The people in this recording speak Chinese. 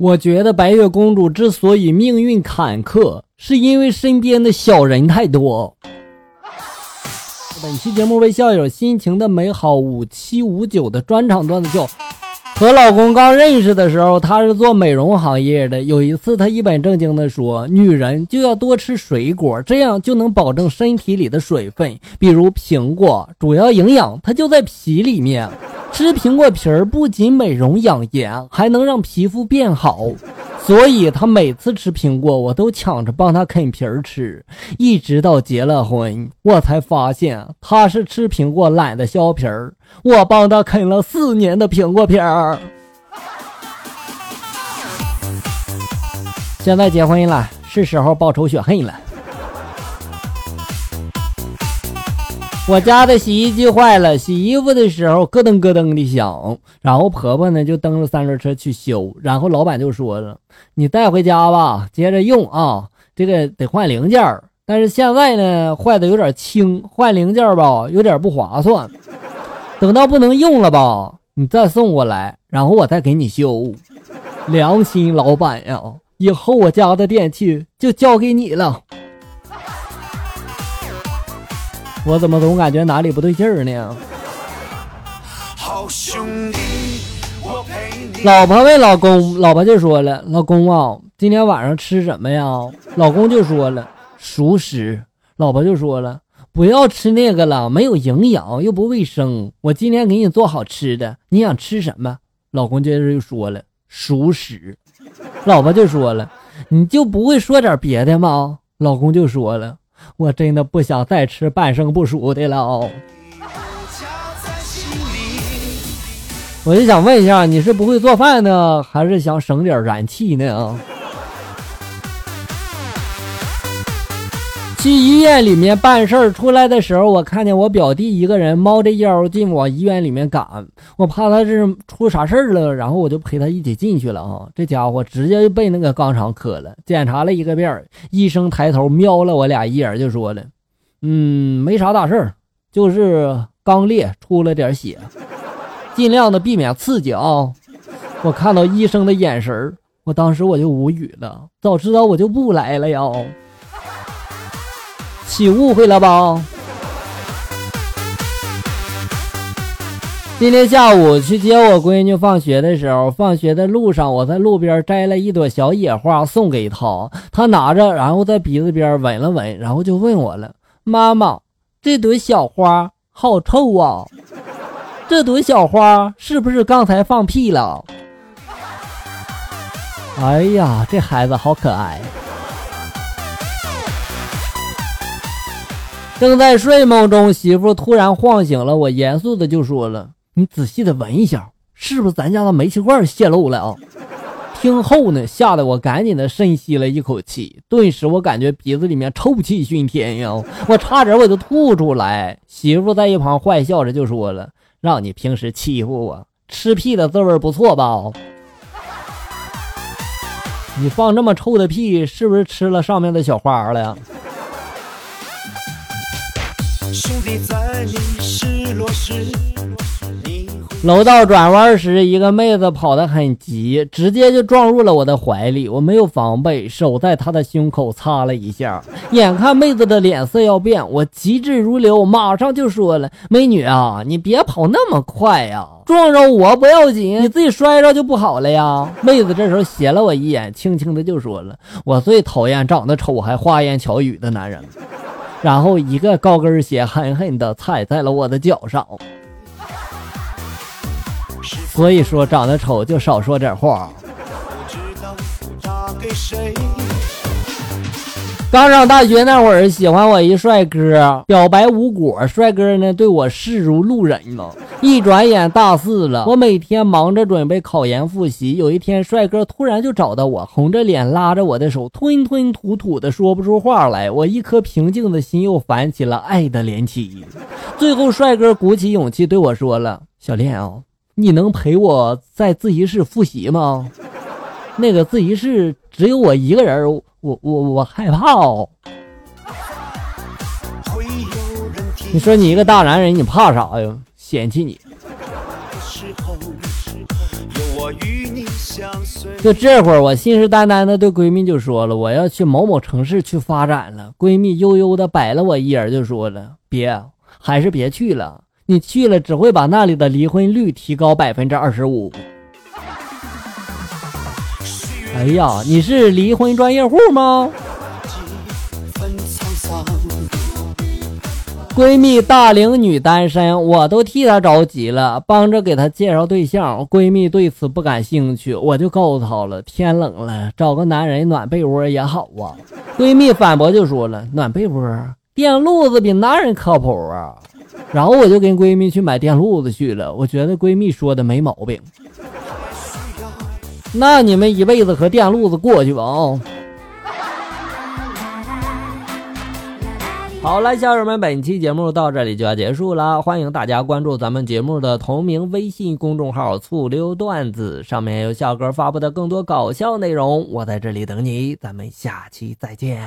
我觉得白雪公主之所以命运坎坷，是因为身边的小人太多。本期节目为校友心情的美好五七五九的专场段子秀。和老公刚认识的时候，他是做美容行业的。有一次，他一本正经地说：“女人就要多吃水果，这样就能保证身体里的水分。比如苹果，主要营养它就在皮里面。吃苹果皮儿不仅美容养颜，还能让皮肤变好。”所以，他每次吃苹果，我都抢着帮他啃皮儿吃，一直到结了婚，我才发现他是吃苹果懒得削皮儿。我帮他啃了四年的苹果皮儿。现在结婚了，是时候报仇雪恨了。我家的洗衣机坏了，洗衣服的时候咯噔咯噔的响，然后婆婆呢就蹬着三轮车去修，然后老板就说了：“你带回家吧，接着用啊，这个得换零件但是现在呢坏的有点轻，换零件吧有点不划算。等到不能用了吧，你再送过来，然后我再给你修。良心老板呀，以后我家的电器就交给你了。”我怎么总感觉哪里不对劲儿呢？老婆问老公，老婆就说了：“老公啊，今天晚上吃什么呀？”老公就说了：“熟食。”老婆就说了：“不要吃那个了，没有营养又不卫生。我今天给你做好吃的，你想吃什么？”老公接着又说了：“熟食。”老婆就说了：“你就不会说点别的吗？”老公就说了。我真的不想再吃半生不熟的了。我就想问一下，你是不会做饭呢，还是想省点燃气呢？去医院里面办事儿，出来的时候，我看见我表弟一个人猫着腰进往医院里面赶，我怕他是出啥事儿了，然后我就陪他一起进去了啊。这家伙直接就被那个肛肠磕了，检查了一个遍，医生抬头瞄了我俩一眼，就说了：“嗯，没啥大事儿，就是肛裂出了点血，尽量的避免刺激啊。”我看到医生的眼神我当时我就无语了，早知道我就不来了呀。起误会了吧？今天下午去接我闺女放学的时候，放学的路上，我在路边摘了一朵小野花送给她，她拿着，然后在鼻子边闻了闻，然后就问我了：“妈妈，这朵小花好臭啊！这朵小花是不是刚才放屁了？”哎呀，这孩子好可爱。正在睡梦中，媳妇突然晃醒了我，严肃的就说了：“你仔细的闻一下，是不是咱家的煤气罐泄漏了啊？”听后呢，吓得我赶紧的深吸了一口气，顿时我感觉鼻子里面臭气熏天呀，我差点我就吐出来。媳妇在一旁坏笑着就说了：“让你平时欺负我，吃屁的滋味不错吧？你放这么臭的屁，是不是吃了上面的小花了呀？”兄弟，在你失落时，楼道转弯时，一个妹子跑得很急，直接就撞入了我的怀里。我没有防备，手在她的胸口擦了一下。眼看妹子的脸色要变，我机智如流，马上就说了：“美女啊，你别跑那么快呀，撞着我不要紧，你自己摔着就不好了呀。”妹子这时候斜了我一眼，轻轻的就说了：“我最讨厌长得丑还花言巧语的男人。”然后一个高跟鞋狠狠地踩在了我的脚上，所以说长得丑就少说点话。刚上大学那会儿，喜欢我一帅哥，表白无果，帅哥呢对我视如路人嘛。一转眼大四了，我每天忙着准备考研复习。有一天，帅哥突然就找到我，红着脸拉着我的手，吞吞吐吐的说不出话来。我一颗平静的心又泛起了爱的涟漪。最后，帅哥鼓起勇气对我说了：“小恋啊，你能陪我在自习室复习吗？那个自习室只有我一个人。”我我我害怕哦！你说你一个大男人，你怕啥呀？嫌弃你。就这会儿，我信誓旦旦的对闺蜜就说了，我要去某某城市去发展了。闺蜜悠悠的白了我一眼，就说了，别，还是别去了，你去了只会把那里的离婚率提高百分之二十五。哎呀，你是离婚专业户吗？闺蜜大龄女单身，我都替她着急了，帮着给她介绍对象。闺蜜对此不感兴趣，我就告诉她了：天冷了，找个男人暖被窝也好啊。闺蜜反驳就说了：暖被窝，电褥子比男人靠谱啊。然后我就跟闺蜜去买电褥子去了。我觉得闺蜜说的没毛病。那你们一辈子和电路子过去吧啊！好了，家人们，本期节目到这里就要结束了。欢迎大家关注咱们节目的同名微信公众号“醋溜段子”，上面有笑哥发布的更多搞笑内容。我在这里等你，咱们下期再见。